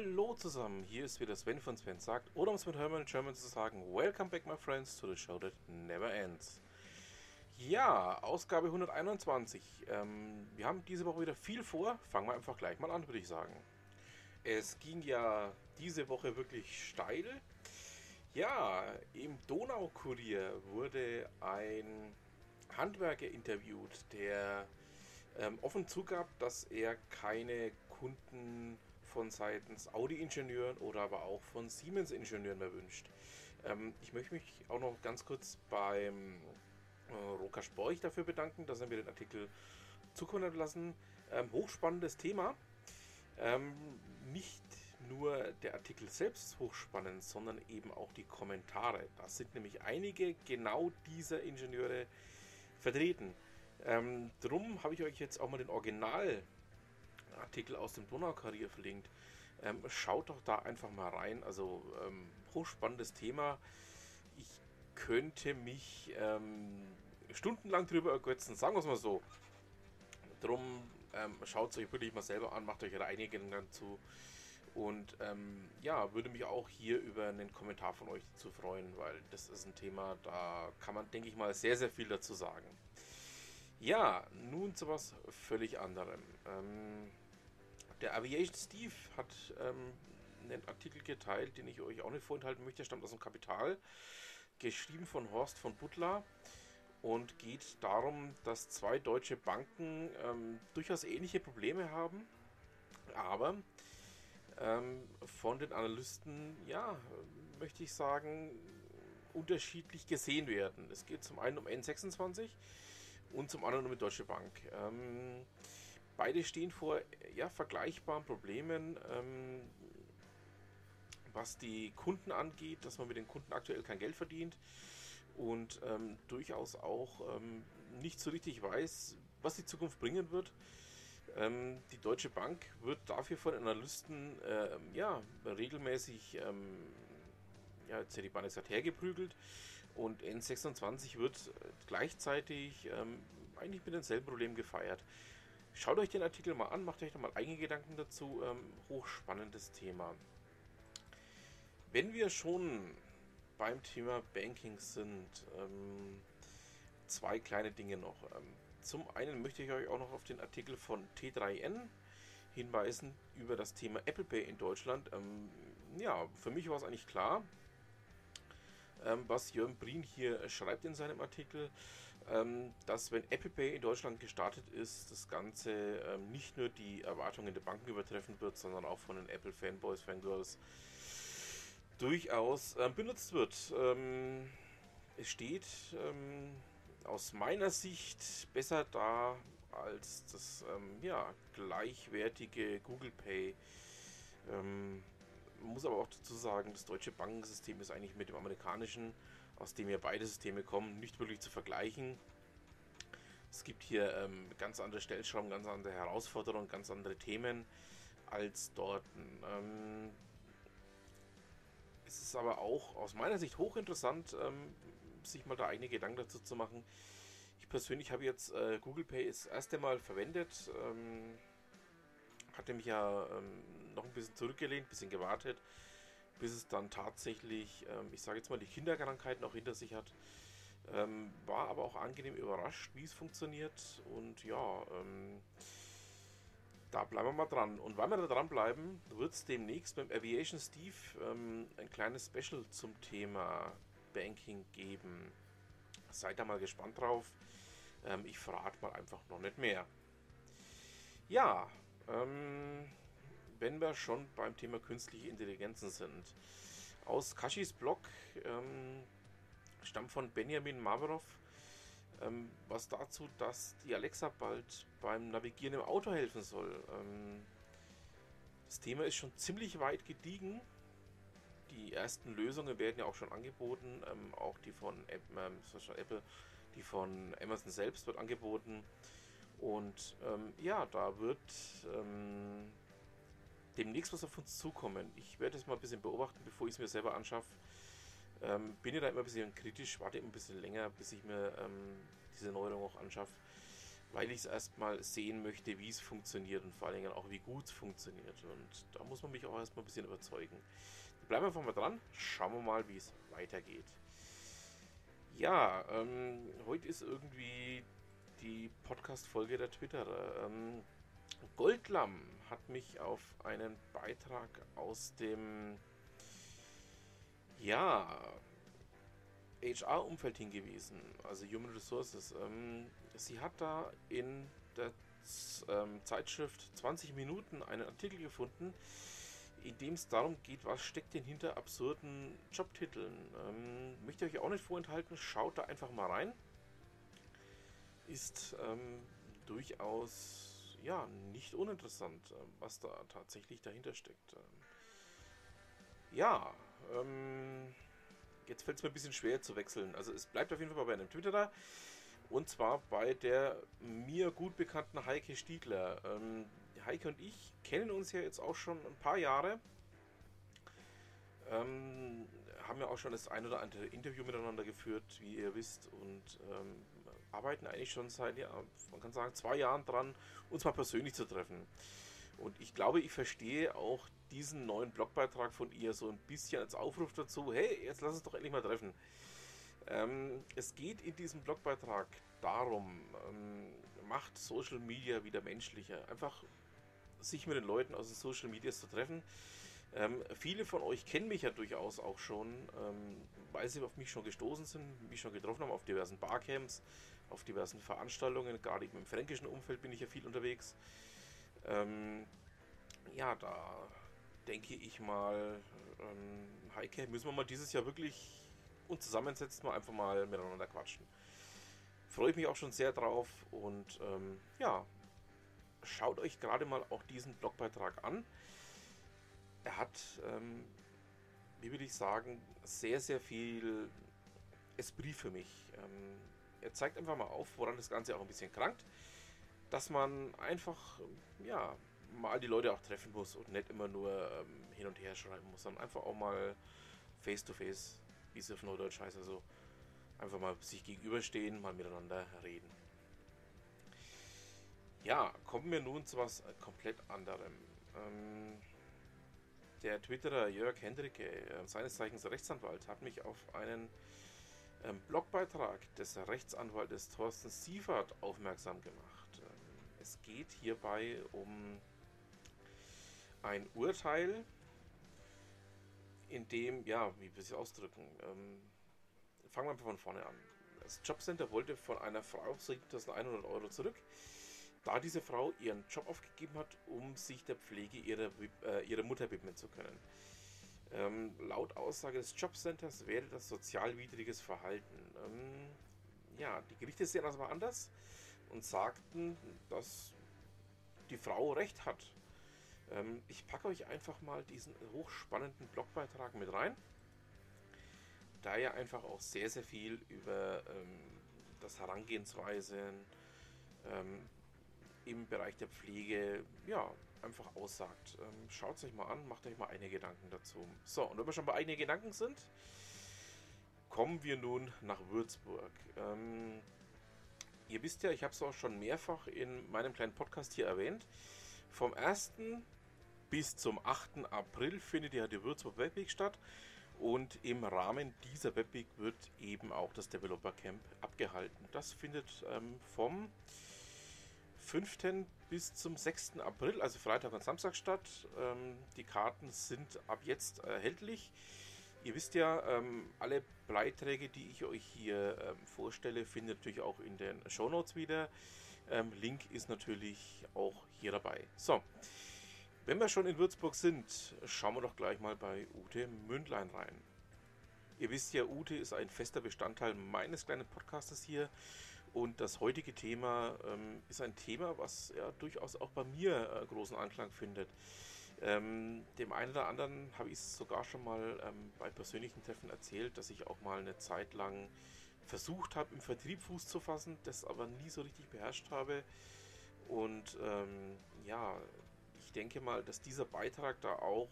Hallo zusammen, hier ist wieder Sven von Sven sagt, oder um es mit Hermann German zu sagen, Welcome back my friends to the show that never ends. Ja, Ausgabe 121. Ähm, wir haben diese Woche wieder viel vor, fangen wir einfach gleich mal an, würde ich sagen. Es ging ja diese Woche wirklich steil. Ja, im Donaukurier wurde ein Handwerker interviewt, der ähm, offen zugab, dass er keine Kunden von seitens Audi-Ingenieuren oder aber auch von Siemens-Ingenieuren erwünscht. Ähm, ich möchte mich auch noch ganz kurz beim äh, Roka Sporch dafür bedanken, dass er mir den Artikel zukommen hat lassen. Ähm, hochspannendes Thema. Ähm, nicht nur der Artikel selbst hochspannend, sondern eben auch die Kommentare. Da sind nämlich einige genau dieser Ingenieure vertreten. Ähm, drum habe ich euch jetzt auch mal den Original Artikel aus dem Donaukarier verlinkt. Ähm, schaut doch da einfach mal rein. Also ähm, hochspannendes Thema. Ich könnte mich ähm, stundenlang drüber ergötzen, sagen wir es mal so. Drum ähm, schaut es euch wirklich mal selber an, macht euch eure eigenen dazu. Und ähm, ja, würde mich auch hier über einen Kommentar von euch zu freuen, weil das ist ein Thema, da kann man, denke ich mal, sehr, sehr viel dazu sagen. Ja, nun zu was völlig anderem. Ähm, der Aviation Steve hat ähm, einen Artikel geteilt, den ich euch auch nicht vorenthalten möchte. Der stammt aus dem Kapital, geschrieben von Horst von Butler und geht darum, dass zwei deutsche Banken ähm, durchaus ähnliche Probleme haben, aber ähm, von den Analysten, ja, möchte ich sagen, unterschiedlich gesehen werden. Es geht zum einen um N26 und zum anderen um die Deutsche Bank. Ähm, Beide stehen vor ja, vergleichbaren Problemen, ähm, was die Kunden angeht, dass man mit den Kunden aktuell kein Geld verdient und ähm, durchaus auch ähm, nicht so richtig weiß, was die Zukunft bringen wird. Ähm, die Deutsche Bank wird dafür von Analysten äh, ja, regelmäßig ähm, ja, jetzt hätte die Bahn gesagt, hergeprügelt und N26 wird gleichzeitig ähm, eigentlich mit denselben Problemen gefeiert. Schaut euch den Artikel mal an, macht euch nochmal eigene Gedanken dazu. Ähm, hochspannendes Thema. Wenn wir schon beim Thema Banking sind, ähm, zwei kleine Dinge noch. Ähm, zum einen möchte ich euch auch noch auf den Artikel von T3N hinweisen über das Thema Apple Pay in Deutschland. Ähm, ja, für mich war es eigentlich klar, ähm, was Jörn Brien hier schreibt in seinem Artikel ähm, dass wenn Apple Pay in Deutschland gestartet ist, das Ganze ähm, nicht nur die Erwartungen der Banken übertreffen wird, sondern auch von den Apple Fanboys, Fangirls durchaus ähm, benutzt wird. Ähm, es steht ähm, aus meiner Sicht besser da als das ähm, ja, gleichwertige Google Pay. Man muss aber auch dazu sagen, das deutsche Bankensystem ist eigentlich mit dem amerikanischen aus dem ja beide Systeme kommen, nicht wirklich zu vergleichen. Es gibt hier ähm, ganz andere Stellschrauben, ganz andere Herausforderungen, ganz andere Themen als dort. Ähm, es ist aber auch aus meiner Sicht hochinteressant, ähm, sich mal da eigene Gedanken dazu zu machen. Ich persönlich habe jetzt äh, Google Pay das erste Mal verwendet. Ähm, hatte mich ja ähm, noch ein bisschen zurückgelehnt, ein bisschen gewartet bis es dann tatsächlich, ähm, ich sage jetzt mal, die Kinderkrankheiten auch hinter sich hat. Ähm, war aber auch angenehm überrascht, wie es funktioniert. Und ja, ähm, da bleiben wir mal dran. Und weil wir da dranbleiben, wird es demnächst beim Aviation Steve ähm, ein kleines Special zum Thema Banking geben. Seid da mal gespannt drauf. Ähm, ich verrate mal einfach noch nicht mehr. Ja, ähm, wenn wir schon beim Thema künstliche Intelligenzen sind. Aus Kashis Blog ähm, stammt von Benjamin Maverov ähm, was dazu, dass die Alexa bald beim Navigieren im Auto helfen soll. Ähm, das Thema ist schon ziemlich weit gediegen. Die ersten Lösungen werden ja auch schon angeboten, ähm, auch die von ähm, Apple, die von Amazon selbst wird angeboten. Und ähm, ja, da wird ähm, demnächst was auf uns zukommen. Ich werde es mal ein bisschen beobachten, bevor ich es mir selber anschaffe. Ähm, bin ja da immer ein bisschen kritisch, warte immer ein bisschen länger, bis ich mir ähm, diese Neuerung auch anschaffe. weil ich es erstmal sehen möchte, wie es funktioniert und vor allen Dingen auch, wie gut es funktioniert. Und da muss man mich auch erstmal ein bisschen überzeugen. Bleiben wir einfach mal dran, schauen wir mal, wie es weitergeht. Ja, ähm, heute ist irgendwie die Podcast-Folge der Twitterer. Ähm, Goldlamm hat mich auf einen Beitrag aus dem ja, HR-Umfeld hingewiesen, also Human Resources. Ähm, sie hat da in der ähm, Zeitschrift 20 Minuten einen Artikel gefunden, in dem es darum geht, was steckt denn hinter absurden Jobtiteln. Ähm, möchte euch auch nicht vorenthalten, schaut da einfach mal rein. Ist ähm, durchaus ja nicht uninteressant, äh, was da tatsächlich dahinter steckt. Ähm, ja, ähm, jetzt fällt es mir ein bisschen schwer zu wechseln. Also es bleibt auf jeden Fall bei einem Twitterer. Und zwar bei der mir gut bekannten Heike Stiegler. Ähm, Heike und ich kennen uns ja jetzt auch schon ein paar Jahre. Ähm, haben ja auch schon das ein oder andere Interview miteinander geführt, wie ihr wisst, und ähm, arbeiten eigentlich schon seit, ja, man kann sagen, zwei Jahren dran, uns mal persönlich zu treffen. Und ich glaube, ich verstehe auch diesen neuen Blogbeitrag von ihr so ein bisschen als Aufruf dazu, hey, jetzt lass uns doch endlich mal treffen. Ähm, es geht in diesem Blogbeitrag darum, ähm, macht Social Media wieder menschlicher. Einfach sich mit den Leuten aus den Social Medias zu treffen. Ähm, viele von euch kennen mich ja durchaus auch schon, ähm, weil sie auf mich schon gestoßen sind, mich schon getroffen haben auf diversen Barcamps, auf diversen Veranstaltungen. Gerade im fränkischen Umfeld bin ich ja viel unterwegs. Ähm, ja, da denke ich mal, ähm, Heike, müssen wir mal dieses Jahr wirklich uns zusammensetzen, mal einfach mal miteinander quatschen. Freue ich mich auch schon sehr drauf und ähm, ja, schaut euch gerade mal auch diesen Blogbeitrag an. Er hat, ähm, wie will ich sagen, sehr, sehr viel Esprit für mich. Ähm, er zeigt einfach mal auf, woran das Ganze auch ein bisschen krankt, dass man einfach, ja, mal die Leute auch treffen muss und nicht immer nur ähm, hin und her schreiben muss, sondern einfach auch mal face to face, wie es auf Neudeutsch heißt, also einfach mal sich gegenüberstehen, mal miteinander reden. Ja, kommen wir nun zu was komplett anderem. Ähm, der Twitterer Jörg Hendricke, äh, seines Zeichens Rechtsanwalt, hat mich auf einen ähm, Blogbeitrag des Rechtsanwaltes Thorsten Siefert aufmerksam gemacht. Ähm, es geht hierbei um ein Urteil, in dem, ja, wie wir es ausdrücken, ähm, fangen wir einfach von vorne an. Das Jobcenter wollte von einer Frau 7100 Euro zurück, da diese Frau ihren Job aufgegeben hat, um sich der Pflege ihrer, äh, ihrer Mutter widmen zu können. Ähm, laut Aussage des Jobcenters wäre das sozialwidriges Verhalten. Ähm, ja, die Gerichte sehen das aber anders und sagten, dass die Frau recht hat. Ähm, ich packe euch einfach mal diesen hochspannenden Blogbeitrag mit rein, da er einfach auch sehr, sehr viel über ähm, das Herangehensweisen ähm, im Bereich der Pflege ja, einfach aussagt. Ähm, Schaut es euch mal an, macht euch mal eigene Gedanken dazu. So, und wenn wir schon bei eigenen Gedanken sind, kommen wir nun nach Würzburg. Ähm, ihr wisst ja, ich habe es auch schon mehrfach in meinem kleinen Podcast hier erwähnt. Vom 1 bis zum 8. April findet ja die Würzburg Webweek statt und im Rahmen dieser Webweek wird eben auch das Developer Camp abgehalten. Das findet ähm, vom 5. bis zum 6. April, also Freitag und Samstag statt. Ähm, die Karten sind ab jetzt erhältlich. Ihr wisst ja, ähm, alle Beiträge, die ich euch hier ähm, vorstelle, findet natürlich auch in den Show Notes wieder. Ähm, Link ist natürlich auch hier dabei. So, wenn wir schon in Würzburg sind, schauen wir doch gleich mal bei Ute Mündlein rein. Ihr wisst ja, Ute ist ein fester Bestandteil meines kleinen Podcastes hier. Und das heutige Thema ähm, ist ein Thema, was ja durchaus auch bei mir äh, großen Anklang findet. Ähm, dem einen oder anderen habe ich es sogar schon mal ähm, bei persönlichen Treffen erzählt, dass ich auch mal eine Zeit lang versucht habe, im Vertrieb Fuß zu fassen, das aber nie so richtig beherrscht habe. Und ähm, ja, ich denke mal, dass dieser Beitrag da auch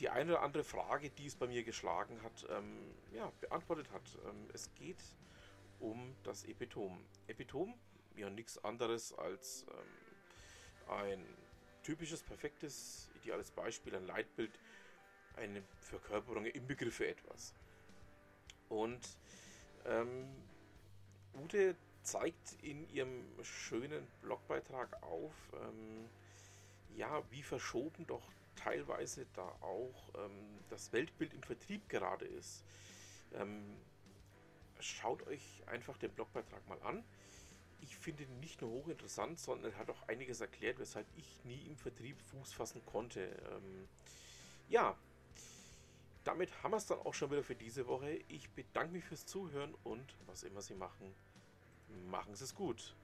die eine oder andere Frage, die es bei mir geschlagen hat, ähm, ja, beantwortet hat. Ähm, es geht um das Epitom. Epitom, ja nichts anderes als ähm, ein typisches, perfektes, ideales Beispiel, ein Leitbild, eine Verkörperung im Begriff etwas. Und ähm, Ute zeigt in ihrem schönen Blogbeitrag auf, ähm, ja, wie verschoben doch teilweise da auch ähm, das Weltbild im Vertrieb gerade ist. Ähm, schaut euch einfach den Blogbeitrag mal an. Ich finde ihn nicht nur hochinteressant, sondern er hat auch einiges erklärt, weshalb ich nie im Vertrieb Fuß fassen konnte. Ähm, ja, damit haben wir es dann auch schon wieder für diese Woche. Ich bedanke mich fürs Zuhören und was immer Sie machen, machen Sie es gut.